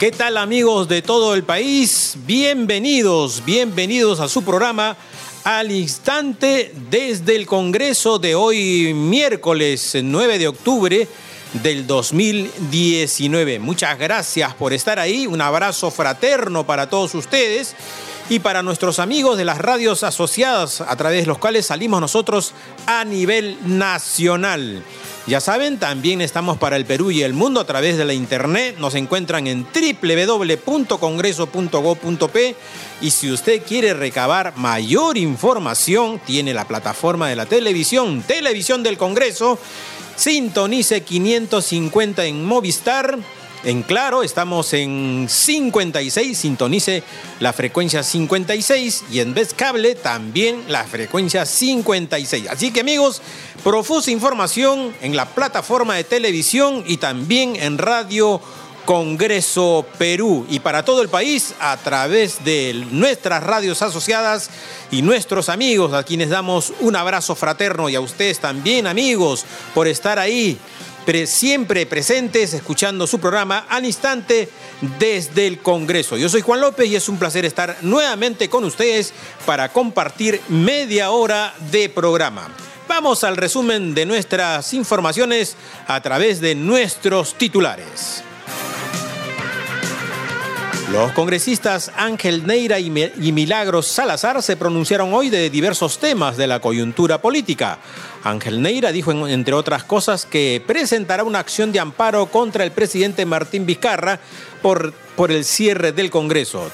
¿Qué tal amigos de todo el país? Bienvenidos, bienvenidos a su programa al instante desde el Congreso de hoy miércoles 9 de octubre del 2019. Muchas gracias por estar ahí, un abrazo fraterno para todos ustedes y para nuestros amigos de las radios asociadas a través de los cuales salimos nosotros a nivel nacional. Ya saben, también estamos para el Perú y el mundo a través de la internet. Nos encuentran en www.congreso.go.p y si usted quiere recabar mayor información, tiene la plataforma de la televisión, Televisión del Congreso. Sintonice 550 en Movistar en Claro estamos en 56, sintonice la frecuencia 56 y en Vez Cable también la frecuencia 56. Así que amigos, profusa información en la plataforma de televisión y también en Radio Congreso Perú y para todo el país a través de nuestras radios asociadas y nuestros amigos a quienes damos un abrazo fraterno y a ustedes también amigos por estar ahí siempre presentes escuchando su programa al instante desde el Congreso. Yo soy Juan López y es un placer estar nuevamente con ustedes para compartir media hora de programa. Vamos al resumen de nuestras informaciones a través de nuestros titulares. Los congresistas Ángel Neira y Milagros Salazar se pronunciaron hoy de diversos temas de la coyuntura política. Ángel Neira dijo, entre otras cosas, que presentará una acción de amparo contra el presidente Martín Vizcarra por, el cierre del Congreso.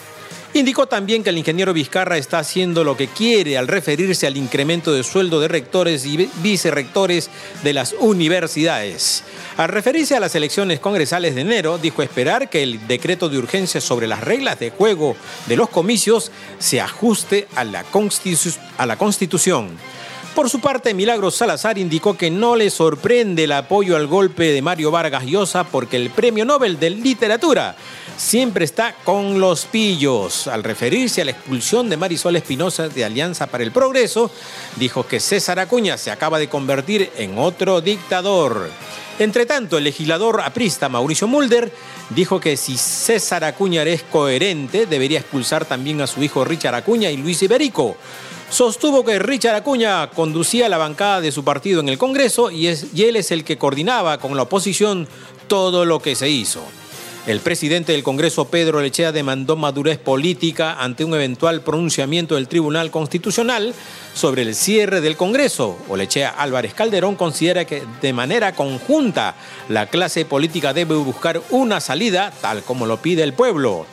Indicó también que el ingeniero Vizcarra está haciendo lo que quiere al referirse al incremento de sueldo de rectores y vicerrectores de las universidades. Al referirse a las elecciones congresales de enero, dijo esperar que el decreto de urgencia sobre las reglas de juego de los comicios se ajuste a la, Constitución. Por su parte, Milagros Salazar indicó que no le sorprende el apoyo al golpe de Mario Vargas Llosa porque el Premio Nobel de Literatura siempre está con los pillos. Al referirse a la expulsión de Marisol Espinosa de Alianza para el Progreso, dijo que César Acuña se acaba de convertir en otro dictador. Entre tanto, el legislador aprista Mauricio Mulder dijo que si César Acuña es coherente, debería expulsar también a su hijo Richard Acuña y Luis Iberico. Sostuvo que Richard Acuña conducía la bancada de su partido en el Congreso y, y él es el que coordinaba con la oposición todo lo que se hizo. El presidente del Congreso, Pedro Lechea, demandó madurez política ante un eventual pronunciamiento del Tribunal Constitucional sobre el cierre del Congreso. Olechea Álvarez Calderón considera que de manera conjunta la clase política debe buscar una salida tal como lo pide el pueblo.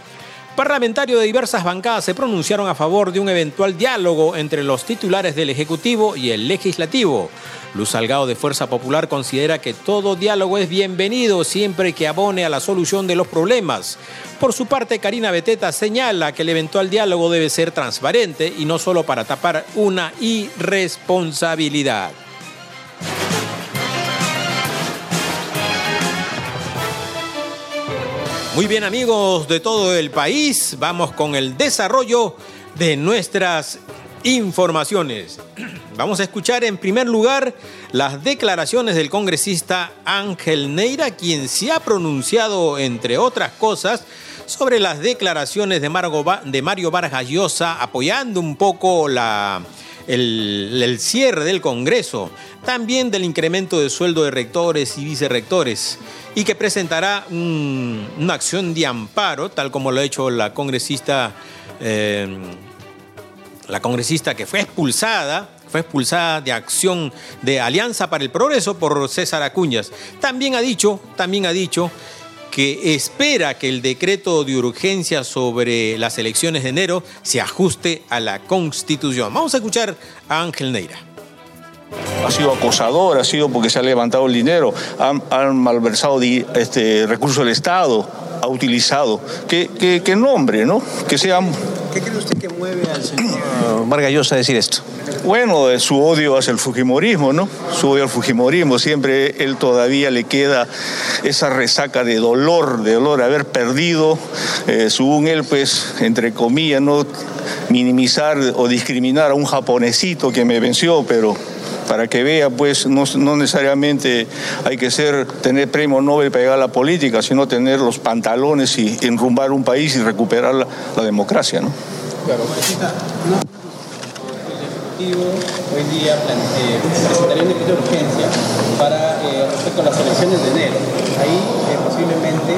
Parlamentarios de diversas bancadas se pronunciaron a favor de un eventual diálogo entre los titulares del Ejecutivo y el Legislativo. Luz Salgado de Fuerza Popular considera que todo diálogo es bienvenido siempre que abone a la solución de los problemas. Por su parte, Karina Beteta señala que el eventual diálogo debe ser transparente y no solo para tapar una irresponsabilidad. Muy bien amigos de todo el país, vamos con el desarrollo de nuestras informaciones. Vamos a escuchar en primer lugar las declaraciones del congresista Ángel Neira, quien se ha pronunciado, entre otras cosas, sobre las declaraciones de, Mario Vargas Llosa, apoyando un poco la, el, cierre del Congreso, también del incremento de sueldo de rectores y vicerrectores, y que presentará una acción de amparo, tal como lo ha hecho la congresista. Eh, la congresista que fue expulsada, fue expulsada de acción de Alianza para el Progreso por César Acuñas. También ha dicho, también ha dicho que espera que el decreto de urgencia sobre las elecciones de enero se ajuste a la Constitución. Vamos a escuchar a Ángel Neira. Ha sido acosador, ha sido porque se ha levantado el dinero, han, malversado este, recursos del Estado, ha utilizado. ¿Qué, qué nombre, no? Que sea ¿Qué cree usted que mueve al señor Vargallosa a decir esto? Bueno, su odio hacia el Fujimorismo, ¿no? Su odio al Fujimorismo. Siempre él todavía le queda esa resaca de dolor, de dolor, haber perdido, eh, según él, pues, entre comillas, no minimizar o discriminar a un japonesito que me venció, pero para que vea, pues no, necesariamente hay que ser, tener premio Nobel para llegar a la política, sino tener los pantalones y enrumbar un país y recuperar la, democracia, ¿no? Claro, hoy día presentaría un decreto de urgencia para eh, respecto a las elecciones de enero. Ahí eh, posiblemente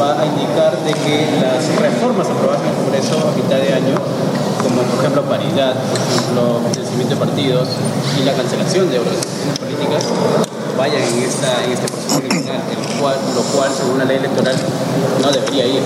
va a indicar de que las reformas aprobadas en el Congreso a mitad de año, como por ejemplo paridad, por ejemplo financiamiento de partidos y la cancelación de organizaciones políticas, vayan en, esta, en este proceso lo cual, según la ley electoral, no debería ir.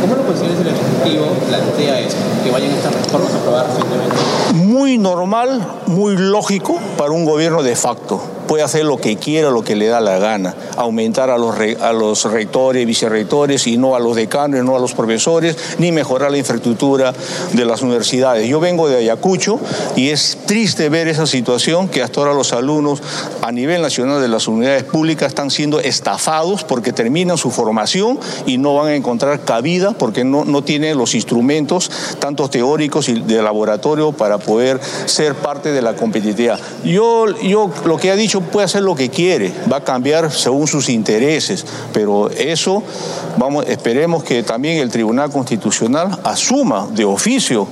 ¿Cómo lo consideras el Ejecutivo plantea esto, que vayan estas reformas aprobadas recientemente? Muy normal, muy lógico para un gobierno de facto puede hacer lo que quiera, lo que le da la gana, aumentar a los, a los rectores, vicerrectores y no a los decanos, no a los profesores, ni mejorar la infraestructura de las universidades. Yo vengo de Ayacucho y es triste ver esa situación que hasta ahora los alumnos a nivel nacional de las unidades públicas están siendo estafados porque terminan su formación y no van a encontrar cabida porque no, no tienen los instrumentos, tanto teóricos y de laboratorio, para poder ser parte de la competitividad. Yo, yo lo que ha dicho puede hacer lo que quiere, va a cambiar según sus intereses, pero eso, vamos, esperemos que también el Tribunal Constitucional asuma de oficio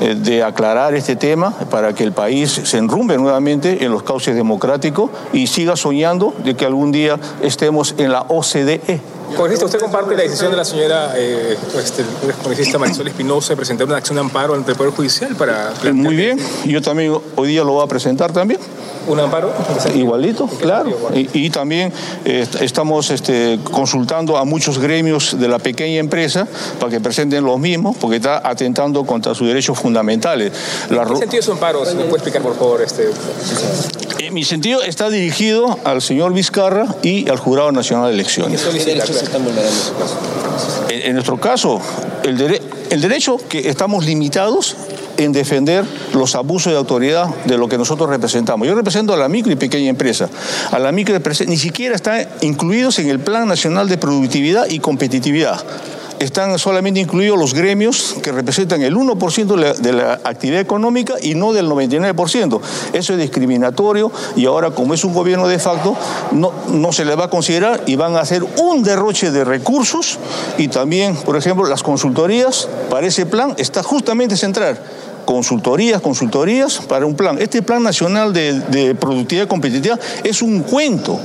eh, de aclarar este tema para que el país se enrumbe nuevamente en los cauces democráticos y siga soñando de que algún día estemos en la OCDE. Congresista, ¿usted comparte la decisión de la señora eh, este, congresista Marisol Espinosa de presentar una acción de amparo ante el Poder Judicial para... Muy bien, yo también hoy día lo voy a presentar también. ¿Un amparo? Igualito, claro. Y, también eh, estamos este, consultando a muchos gremios de la pequeña empresa para que presenten los mismos, porque está atentando contra sus derechos fundamentales. ¿En qué sentido es un amparo? ¿Me puede explicar, por favor? Este... En mi sentido está dirigido al señor Vizcarra y al Jurado Nacional de Elecciones. ¿Qué derechos se están vulnerando en su caso? En, nuestro caso, el, el derecho que estamos limitados en defender los abusos de autoridad de lo que nosotros representamos. Yo represento a la micro y pequeña empresa. A la micro ni siquiera están incluidos en el Plan Nacional de Productividad y Competitividad están solamente incluidos los gremios que representan el 1% de la, actividad económica y no del 99%. Eso es discriminatorio y ahora como es un gobierno de facto, no, no se le va a considerar y van a hacer un derroche de recursos y también, por ejemplo, las consultorías para ese plan está justamente central consultorías, consultorías para un plan. Este plan nacional de, productividad competitiva es un cuento.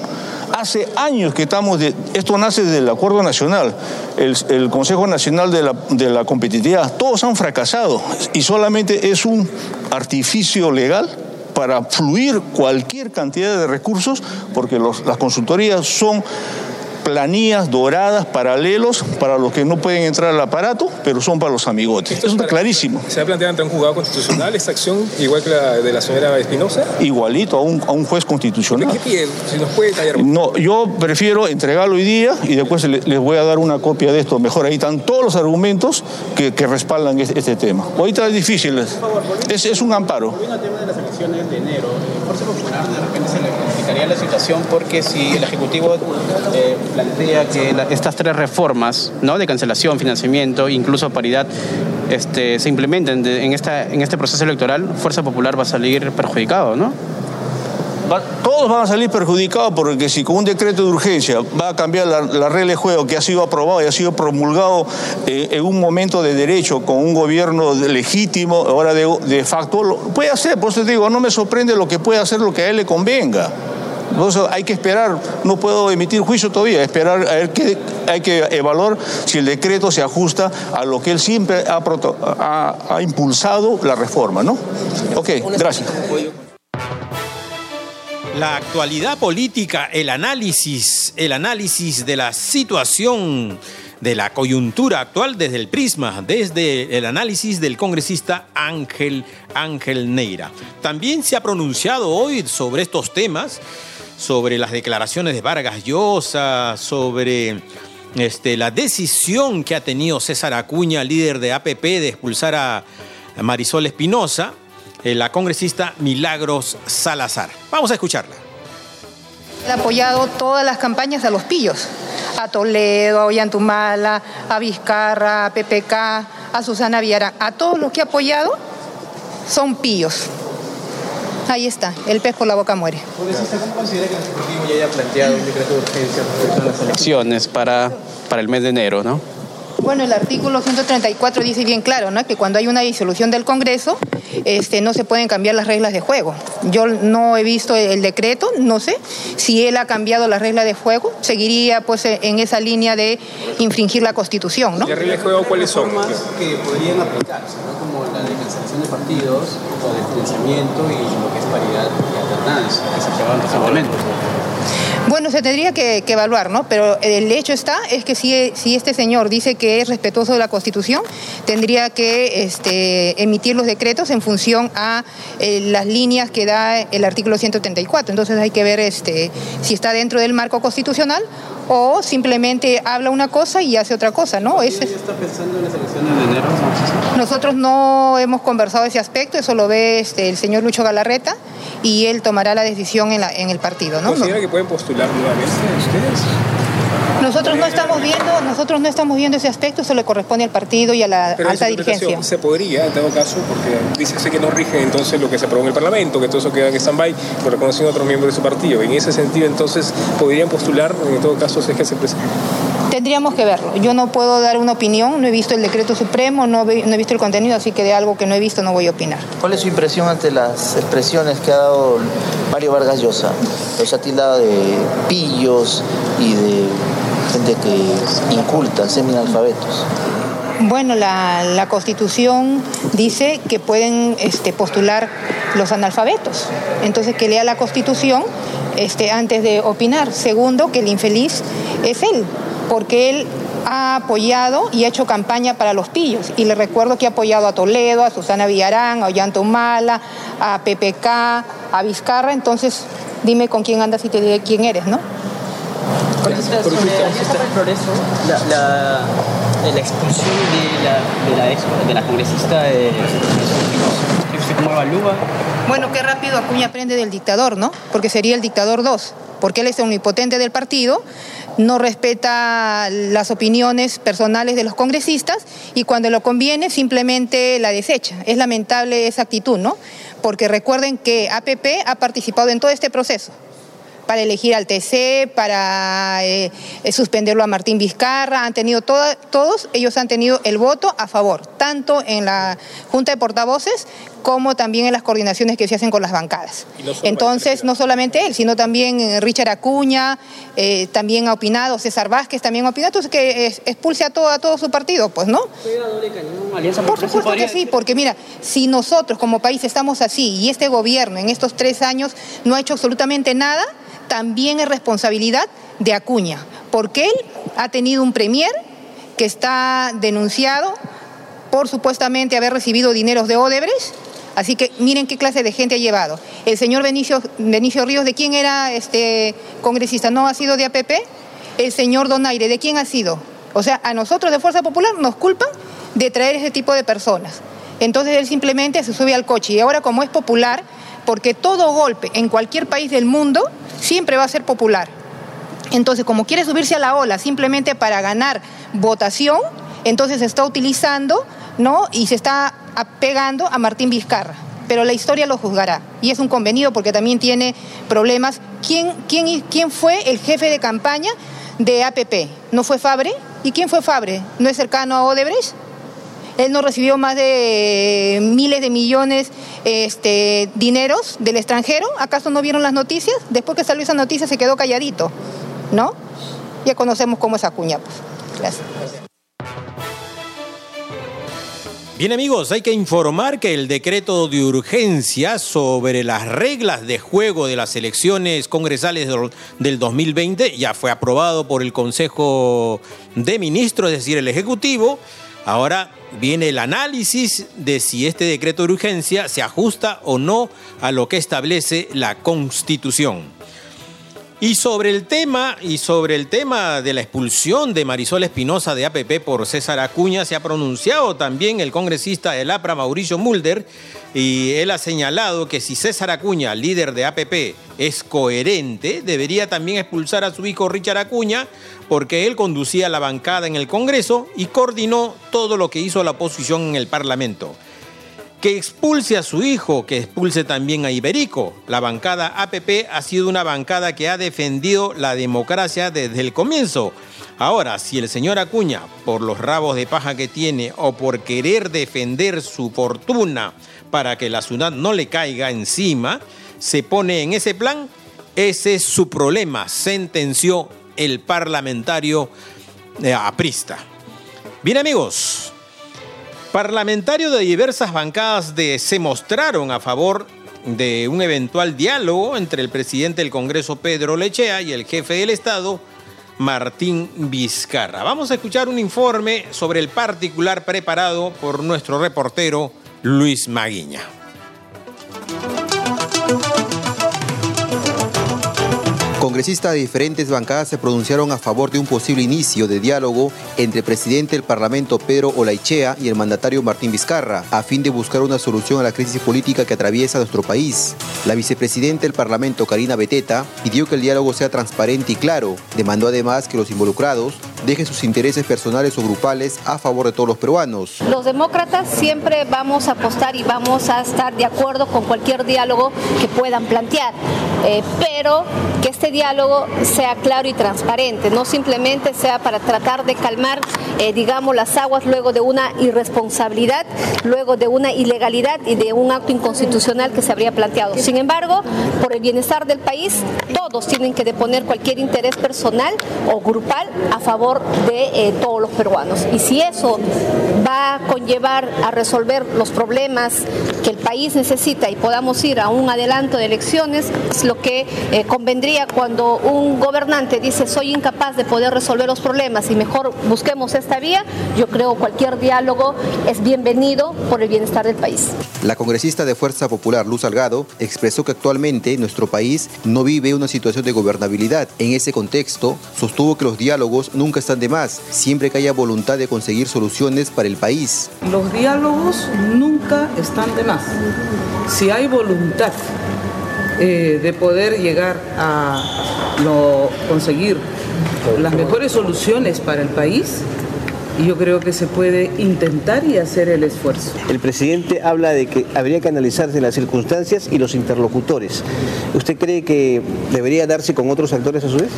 Hace años que estamos, de, esto nace del acuerdo nacional, el, Consejo Nacional de la Competitividad, todos han fracasado y solamente es un artificio legal para fluir cualquier cantidad de recursos, porque las consultorías son planillas doradas, paralelos, para los que no pueden entrar al aparato, pero son para los amigotes. Eso está clarísimo. ¿Se ha planteado ante un juzgado constitucional esta acción, igual que la de la señora Espinosa? Igualito, a un, a un juez constitucional. ¿Qué pide? Si nos puede detallar. No, yo prefiero entregarlo hoy día y después les voy a dar una copia de esto. Mejor ahí están todos los argumentos que, que respaldan este, este, tema. Ahorita es difícil, es, es un amparo. tema de las elecciones de enero, Fuerza Popular de repente se le complicaría la situación porque si el Ejecutivo eh, plantea que estas tres reformas ¿no? de cancelación, financiamiento, incluso paridad, este, se implementen en, esta, en este proceso electoral, Fuerza Popular va a salir perjudicado, ¿no? Todos van a salir perjudicados porque si con un decreto de urgencia va a cambiar la, regla de juego que ha sido aprobado y ha sido promulgado eh, en un momento de derecho con un gobierno legítimo, ahora de, de facto, lo puede hacer. Por eso te digo, no me sorprende lo que puede hacer lo que a él le convenga. Entonces hay que esperar, no puedo emitir juicio todavía, esperar a ver qué hay que evaluar si el decreto se ajusta a lo que él siempre ha, ha impulsado la reforma, ¿no? Ok, gracias. La actualidad política, el análisis, el análisis de la situación de la coyuntura actual desde el prisma, desde el análisis del congresista Ángel Ángel Neira. También se ha pronunciado hoy sobre estos temas sobre las declaraciones de Vargas Llosa, sobre este, la decisión que ha tenido César Acuña, líder de APP, de expulsar a Marisol Espinosa, la congresista Milagros Salazar. Vamos a escucharla. Ha apoyado todas las campañas de los pillos, a Toledo, a Ollantumala, a Vizcarra, a PPK, a Susana Viara, a todos los que ha apoyado son pillos. Ahí está, el pez por la boca muere. ¿Cómo considera que el Ejecutivo ya haya planteado un decreto de urgencia respecto a las elecciones para, para el mes de enero, ¿no? Bueno, el artículo 134 dice bien claro, ¿no? Que cuando hay una disolución del Congreso, este, no se pueden cambiar las reglas de juego. Yo no he visto el decreto, no sé si él ha cambiado las reglas de juego, seguiría pues en esa línea de infringir la Constitución, ¿no? ¿Las reglas de juego cuáles son? que podrían aplicarse, ¿no? Como la de cancelación de partidos o de financiamiento y lo que es paridad y alternancia, que se llevaron recientemente. Bueno, se tendría que, que, evaluar, ¿no? Pero el hecho está es que si, si, este señor dice que es respetuoso de la Constitución, tendría que este, emitir los decretos en función a eh, las líneas que da el artículo 134. Entonces hay que ver este, si está dentro del marco constitucional o simplemente habla una cosa y hace otra cosa, ¿no? Ese... está pensando en las elecciones de enero? Nosotros no hemos conversado ese aspecto, eso lo ve este, el señor Lucho Galarreta y él tomará la decisión en, la, en el partido, ¿no? ¿Considera que pueden postular nuevamente ustedes? Nosotros no estamos viendo, nosotros no estamos viendo ese aspecto, eso le corresponde al partido y a la Pero alta dirigencia. Se podría, en todo caso, porque dice que no rige entonces lo que se aprobó en el Parlamento, que todo eso queda en stand-by, lo reconocen otros miembros de su partido. En ese sentido, entonces, podrían postular, en todo caso, si es que se presenta. Tendríamos que verlo. Yo no puedo dar una opinión, no he visto el decreto supremo, no, he visto el contenido, así que de algo que no he visto no voy a opinar. ¿Cuál es su impresión ante las expresiones que ha dado Mario Vargas Llosa? Los ha tildado de pillos y de gente que inculta, seminalfabetos. Bueno, la, la, Constitución dice que pueden este, postular los analfabetos. Entonces, que lea la Constitución este, antes de opinar. Segundo, que el infeliz es él, porque él ha apoyado y ha hecho campaña para los pillos. Y le recuerdo que ha apoyado a Toledo, a Susana Villarán, a Ollanta Humala, a PPK, a Vizcarra. Entonces, dime con quién andas y te diré quién eres, ¿no? Sobre el progreso, la, la, la expulsión de la, de la, ex, de la congresista de ¿cómo evalúa? Bueno, qué rápido Acuña aprende del dictador, ¿no? Porque sería el dictador 2, porque él es omnipotente del partido, no respeta las opiniones personales de los congresistas y cuando lo conviene simplemente la desecha. Es lamentable esa actitud, ¿no? Porque recuerden que APP ha participado en todo este proceso para elegir al TC, para eh, suspenderlo a Martín Vizcarra, han tenido todos, ellos han tenido el voto a favor, tanto en la Junta de Portavoces como también en las coordinaciones que se hacen con las bancadas. No Entonces, no solamente él, sino también Richard Acuña, eh, también ha opinado, César Vázquez también ha opinado, entonces que expulse a todo, a todo su partido, pues, ¿no? Por supuesto que sí, porque mira, si nosotros como país estamos así y este gobierno en estos tres años no ha hecho absolutamente nada, también es responsabilidad de Acuña, porque él ha tenido un premier que está denunciado por supuestamente haber recibido dineros de Odebrecht. Así que miren qué clase de gente ha llevado. El señor Benicio, Benicio Ríos, ¿de quién era este congresista? ¿No ha sido de APP? El señor Donaire, ¿de quién ha sido? O sea, a nosotros de Fuerza Popular nos culpan de traer ese tipo de personas. Entonces él simplemente se sube al coche y ahora como es popular, porque todo golpe en cualquier país del mundo siempre va a ser popular. Entonces, como quiere subirse a la ola simplemente para ganar votación, entonces se está utilizando, ¿no? Y se está apegando a Martín Vizcarra. Pero la historia lo juzgará. Y es un convenido porque también tiene problemas. ¿Quién, quién, quién fue el jefe de campaña de APP? ¿No fue Fabre? ¿Y quién fue Fabre? ¿No es cercano a Odebrecht? Él no recibió más de miles de millones este, dineros del extranjero. ¿Acaso no vieron las noticias? Después que salió esa noticia se quedó calladito, ¿no? Ya conocemos cómo es Acuña. Pues. Gracias. Bien amigos, hay que informar que el decreto de urgencia sobre las reglas de juego de las elecciones congresales del 2020 ya fue aprobado por el Consejo de Ministros, es decir, el Ejecutivo. Ahora viene el análisis de si este decreto de urgencia se ajusta o no a lo que establece la Constitución. Y sobre el tema, y sobre el tema de la expulsión de Marisol Espinosa de APP por César Acuña, se ha pronunciado también el congresista del APRA, Mauricio Mulder, y él ha señalado que si César Acuña, líder de APP, es coherente, debería también expulsar a su hijo Richard Acuña, porque él conducía la bancada en el Congreso y coordinó todo lo que hizo la oposición en el Parlamento. Que expulse a su hijo, que expulse también a Iberico. La bancada APP ha sido una bancada que ha defendido la democracia desde el comienzo. Ahora, si el señor Acuña, por los rabos de paja que tiene o por querer defender su fortuna para que la ciudad no le caiga encima, se pone en ese plan, ese es su problema, sentenció el parlamentario eh, aprista. Bien amigos, Parlamentarios de diversas bancadas de, se mostraron a favor de un eventual diálogo entre el presidente del Congreso Pedro Lechea y el jefe del Estado Martín Vizcarra. Vamos a escuchar un informe sobre el particular preparado por nuestro reportero Luis Maguiña. Congresistas de diferentes bancadas se pronunciaron a favor de un posible inicio de diálogo entre el presidente del Parlamento Pedro Olaichea y el mandatario Martín Vizcarra, a fin de buscar una solución a la crisis política que atraviesa nuestro país. La vicepresidenta del Parlamento, Karina Beteta, pidió que el diálogo sea transparente y claro. Demandó además que los involucrados dejen sus intereses personales o grupales a favor de todos los peruanos. Los demócratas siempre vamos a apostar y vamos a estar de acuerdo con cualquier diálogo que puedan plantear, eh, pero que este diálogo sea claro y transparente, no simplemente sea para tratar de calmar, eh, digamos, las aguas luego de una irresponsabilidad, luego de una ilegalidad y de un acto inconstitucional que se habría planteado. Sin embargo, por el bienestar del país, todos tienen que deponer cualquier interés personal o grupal a favor de eh, todos los peruanos. Y si eso va a conllevar a resolver los problemas que el país necesita y podamos ir a un adelanto de elecciones, es lo que eh, convendría cuando un gobernante dice soy incapaz de poder resolver los problemas y mejor busquemos esta vía, yo creo cualquier diálogo es bienvenido por el bienestar del país. La congresista de Fuerza Popular, Luz Salgado, expresó que actualmente nuestro país no vive una situación de gobernabilidad. En ese contexto, sostuvo que los diálogos nunca están de más, siempre que haya voluntad de conseguir soluciones para el país. Los diálogos nunca están de más. Si hay voluntad eh, de poder llegar a conseguir las mejores soluciones para el país, yo creo que se puede intentar y hacer el esfuerzo. El presidente habla de que habría que analizarse las circunstancias y los interlocutores. ¿Usted cree que debería darse con otros actores a su vez?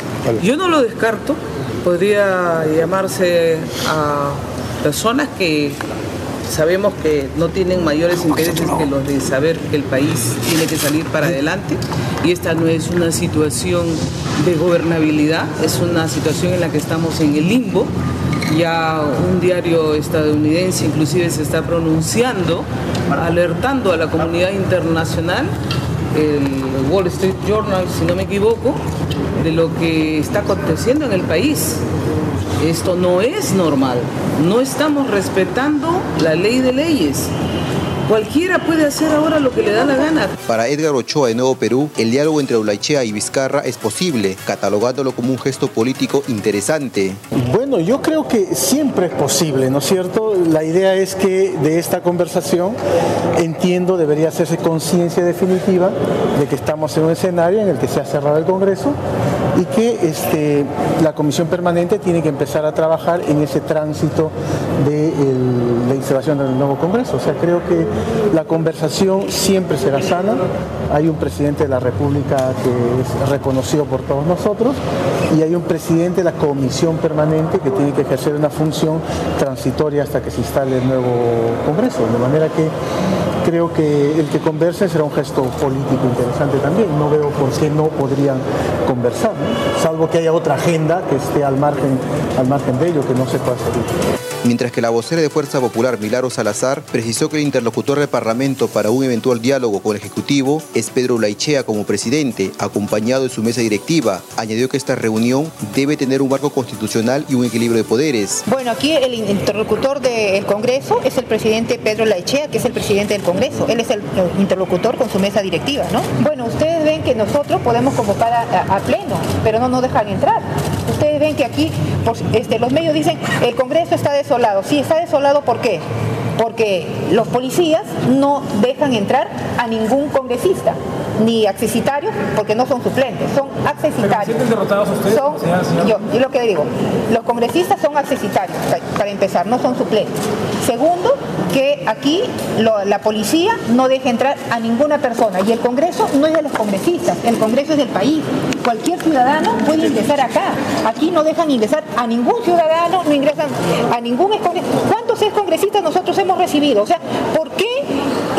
Yo no lo descarto. Podría llamarse a personas que sabemos que no tienen mayores intereses que los de saber que el país tiene que salir para adelante y esta no es una situación de gobernabilidad, es una situación en la que estamos en el limbo. Ya un diario estadounidense inclusive se está pronunciando, alertando a la comunidad internacional, el Wall Street Journal, si no me equivoco, de lo que está aconteciendo en el país. Esto no es normal. No estamos respetando la ley de leyes. Cualquiera puede hacer ahora lo que le da la gana. Para Edgar Ochoa de Nuevo Perú, el diálogo entre Olaichea y Vizcarra es posible, catalogándolo como un gesto político interesante. Bueno, yo creo que siempre es posible, ¿no es cierto? La idea es que de esta conversación, entiendo, debería hacerse conciencia definitiva de que estamos en un escenario en el que se ha cerrado el Congreso y que este, la Comisión Permanente tiene que empezar a trabajar en ese tránsito de la instalación del nuevo Congreso. O sea, creo que la conversación siempre será sana. Hay un presidente de la República que es reconocido por todos nosotros y hay un presidente de la Comisión Permanente que tiene que ejercer una función transitoria hasta que se instale el nuevo Congreso. De manera que creo que el que converse será un gesto político interesante también. No veo por qué no podrían conversar, salvo que haya otra agenda que esté al margen, al margen de ello, que no se pueda seguir mientras que la vocera de Fuerza Popular, Milaro Salazar, precisó que el interlocutor del Parlamento para un eventual diálogo con el Ejecutivo es Pedro Laichea como presidente, acompañado de su mesa directiva. Añadió que esta reunión debe tener un marco constitucional y un equilibrio de poderes. Bueno, aquí el interlocutor del Congreso es el presidente Pedro Laichea, que es el presidente del Congreso. Él es el interlocutor con su mesa directiva, ¿no? Bueno, ustedes ven que nosotros podemos convocar a, pleno, pero no nos dejan entrar. Ustedes ven que aquí este, los medios dicen el Congreso está desordenado desolado. Sí, está desolado, ¿por qué? Porque los policías no dejan entrar a ningún congresista. Ni accesitarios, porque no son suplentes, son accesitarios. derrotados ustedes? Son, yo, y lo que digo, los congresistas son accesitarios, para empezar, no son suplentes. Segundo, que aquí la policía no deja entrar a ninguna persona y el Congreso no es de los congresistas, el Congreso es del país. Cualquier ciudadano puede ingresar acá. Aquí no dejan ingresar a ningún ciudadano, no ingresan a ningún ¿Cuántos ex congresistas nosotros hemos recibido? O sea, ¿por qué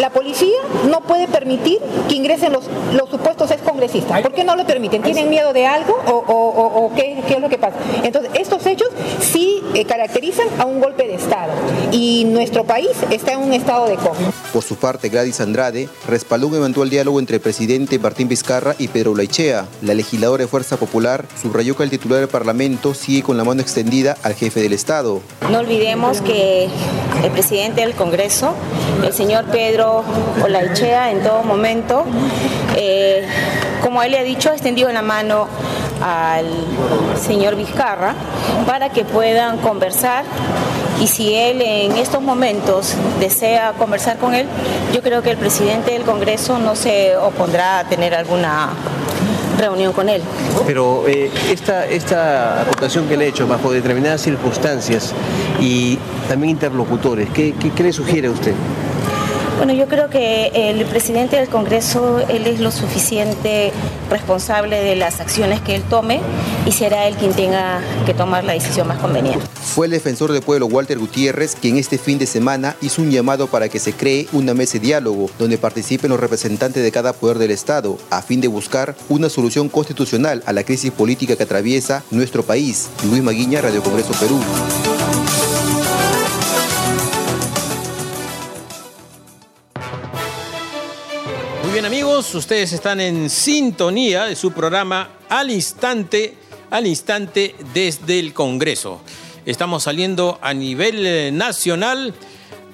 la policía no puede permitir que ingresen los, los supuestos ex congresistas? ¿Por qué no lo permiten? ¿Tienen miedo de algo o, qué, es lo que pasa? Entonces, estos hechos sí eh, caracterizan a un golpe de Estado y nuestro país está en un estado de coma. Por su parte, Gladys Andrade respaldó un eventual diálogo entre el presidente Martín Vizcarra y Pedro Laichea. La legisladora de Fuerza Popular subrayó que el titular del Parlamento sigue con la mano extendida al jefe del Estado. No olvidemos que el presidente del Congreso, el señor Pedro Olaichea, en todo momento, eh, como él le ha dicho, ha extendido la mano al señor Vizcarra para que puedan conversar y si él en estos momentos desea conversar con él, yo creo que el presidente del Congreso no se opondrá a tener alguna reunión con él. Pero eh, esta, esta aportación que le he hecho bajo determinadas circunstancias y también interlocutores, ¿qué, qué le sugiere a usted? Bueno, yo creo que el presidente del Congreso, él es lo suficiente responsable de las acciones que él tome y será él quien tenga que tomar la decisión más conveniente. Fue el defensor del pueblo Walter Gutiérrez quien este fin de semana hizo un llamado para que se cree una mesa de diálogo donde participen los representantes de cada poder del Estado a fin de buscar una solución constitucional a la crisis política que atraviesa nuestro país. Luis Maguiña, Radio Congreso Perú. Amigos, ustedes están en sintonía de su programa al instante, al instante desde el Congreso. Estamos saliendo a nivel eh, nacional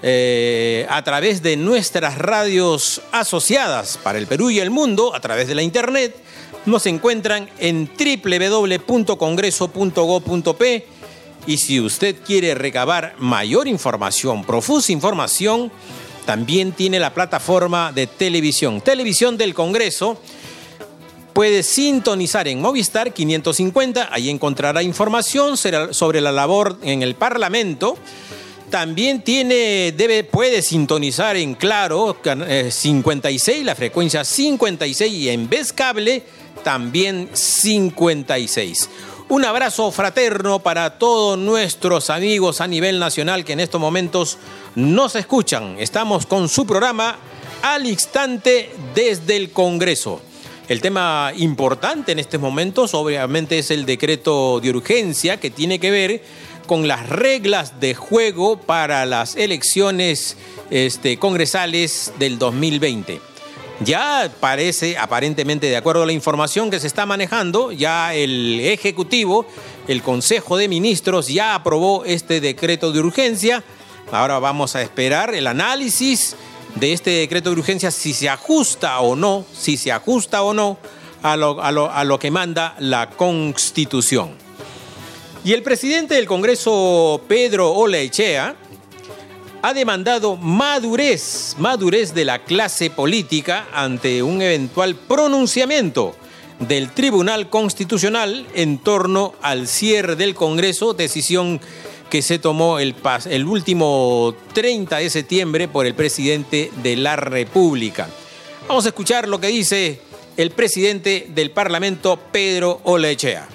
eh, a través de nuestras radios asociadas para el Perú y el mundo, a través de la internet. Nos encuentran en www.congreso.go.p y si usted quiere recabar mayor información, profusa información, también tiene la plataforma de televisión, Televisión del Congreso. Puede sintonizar en Movistar 550, ahí encontrará información sobre la labor en el Parlamento. También tiene, debe, puede sintonizar en Claro 56, eh, la frecuencia 56 y en Vez Cable también 56. Un abrazo fraterno para todos nuestros amigos a nivel nacional que en estos momentos nos escuchan. Estamos con su programa al instante desde el Congreso. El tema importante en estos momentos obviamente es el decreto de urgencia que tiene que ver con las reglas de juego para las elecciones este, congresales del 2020. Ya parece, aparentemente, de acuerdo a la información que se está manejando, ya el Ejecutivo, el Consejo de Ministros, ya aprobó este decreto de urgencia. Ahora vamos a esperar el análisis de este decreto de urgencia, si se ajusta o no, si se ajusta o no a lo, a lo que manda la Constitución. Y el presidente del Congreso, Pedro Olaechea, ha demandado madurez, madurez de la clase política ante un eventual pronunciamiento del Tribunal Constitucional en torno al cierre del Congreso, decisión que se tomó el, último 30 de septiembre por el presidente de la República. Vamos a escuchar lo que dice el presidente del Parlamento, Pedro Olechea.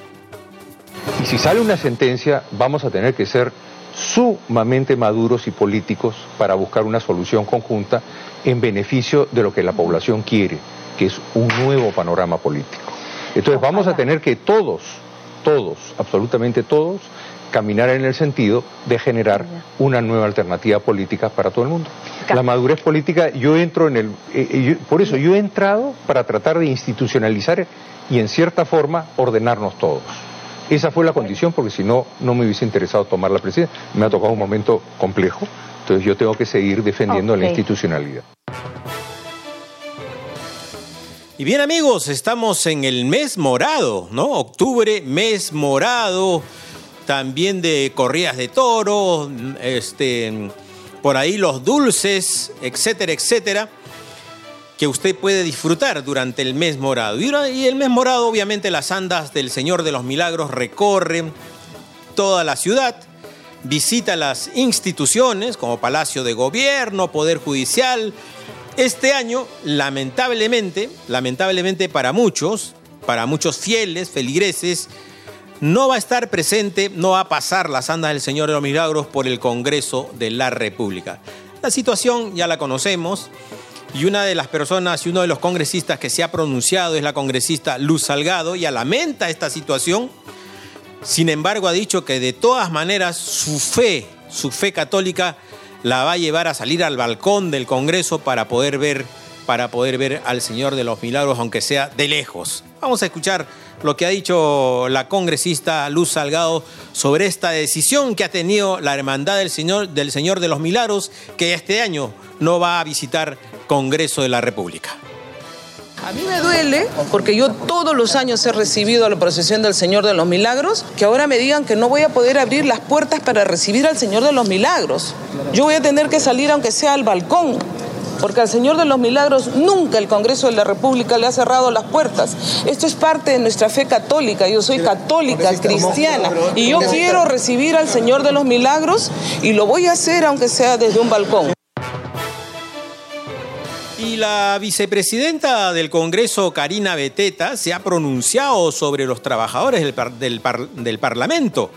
Y si sale una sentencia, vamos a tener que ser sumamente maduros y políticos para buscar una solución conjunta en beneficio de lo que la población quiere, que es un nuevo panorama político. Entonces vamos a tener que todos, todos, absolutamente todos, caminar en el sentido de generar una nueva alternativa política para todo el mundo. La madurez política, yo entro en el... Eh, eh, por eso yo he entrado para tratar de institucionalizar y en cierta forma ordenarnos todos. Esa fue la condición porque si no, no me hubiese interesado tomar la presidencia. Me ha tocado un momento complejo, entonces yo tengo que seguir defendiendo la institucionalidad. Y bien amigos, estamos en el mes morado, ¿no? Octubre, mes morado, también de corridas de toro, este, por ahí los dulces, etcétera, etcétera. Que usted puede disfrutar durante el mes morado. Y el mes morado, obviamente, las andas del Señor de los Milagros recorren toda la ciudad, visita las instituciones como Palacio de Gobierno, Poder Judicial. Este año, lamentablemente, lamentablemente para muchos, para muchos fieles, feligreses, no va a estar presente, no va a pasar las andas del Señor de los Milagros por el Congreso de la República. La situación ya la conocemos y una de las personas y uno de los congresistas que se ha pronunciado es la congresista Luz Salgado. Ella lamenta esta situación. Sin embargo, ha dicho que de todas maneras su fe, su fe católica, la va a llevar a salir al balcón del Congreso para poder ver, para poder ver al Señor de los Milagros, aunque sea de lejos. Vamos a escuchar lo que ha dicho la congresista Luz Salgado sobre esta decisión que ha tenido la Hermandad del Señor, del Señor de los Milagros, que este año no va a visitar Congreso de la República. A mí me duele porque yo todos los años he recibido la procesión del Señor de los Milagros, que ahora me digan que no voy a poder abrir las puertas para recibir al Señor de los Milagros. Yo voy a tener que salir aunque sea al balcón, porque al Señor de los Milagros nunca el Congreso de la República le ha cerrado las puertas. Esto es parte de nuestra fe católica, yo soy católica, cristiana, y yo quiero recibir al Señor de los Milagros y lo voy a hacer aunque sea desde un balcón. Y la vicepresidenta del Congreso, Karina Beteta, se ha pronunciado sobre los trabajadores del, del, Parlamento.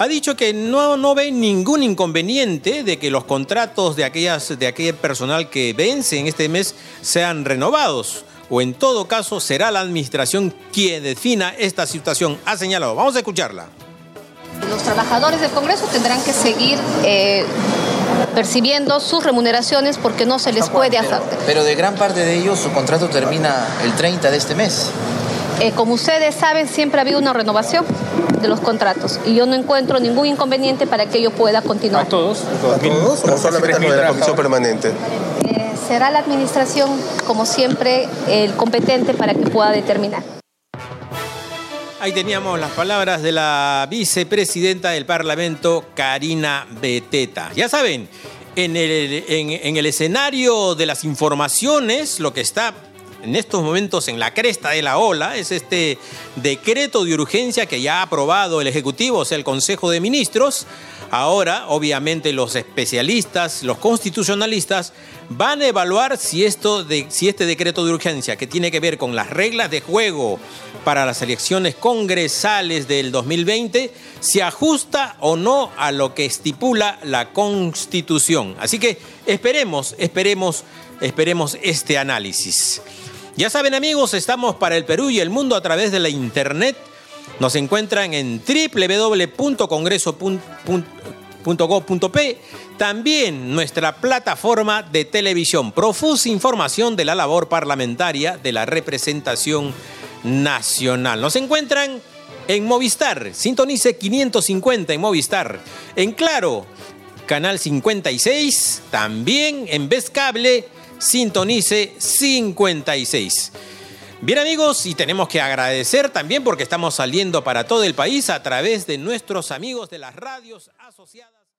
Ha dicho que no, no ve ningún inconveniente de que los contratos de, aquellas, de aquel personal que vence en este mes sean renovados. O en todo caso, será la administración quien defina esta situación, ha señalado. Vamos a escucharla. Los trabajadores del Congreso tendrán que seguir eh, percibiendo sus remuneraciones porque no se les puede hacer. Pero de gran parte de ellos su contrato termina el 30 de este mes. Eh, como ustedes saben, siempre ha habido una renovación de los contratos y yo no encuentro ningún inconveniente para que ello pueda continuar. ¿A todos? ¿A todos? ¿O solamente de la comisión permanente? Eh, será la administración, como siempre, el competente para que pueda determinar. Ahí teníamos las palabras de la vicepresidenta del Parlamento, Karina Beteta. Ya saben, en el, en, el escenario de las informaciones, lo que está en estos momentos en la cresta de la ola es este decreto de urgencia que ya ha aprobado el Ejecutivo, o sea, el Consejo de Ministros. Ahora, obviamente, los especialistas, los constitucionalistas, van a evaluar si, esto si este decreto de urgencia, que tiene que ver con las reglas de juego para las elecciones congresales del 2020 se ajusta o no a lo que estipula la Constitución. Así que esperemos, esperemos, esperemos este análisis. Ya saben amigos, estamos para el Perú y el mundo a través de la Internet. Nos encuentran en www.congreso.gov.p. También nuestra plataforma de televisión. Profusa información de la labor parlamentaria, de la representación nacional. Nos encuentran en Movistar, sintonice 550 en Movistar. En Claro, canal 56, también en Vez Cable, sintonice 56. Bien amigos, y tenemos que agradecer también porque estamos saliendo para todo el país a través de nuestros amigos de las radios asociadas.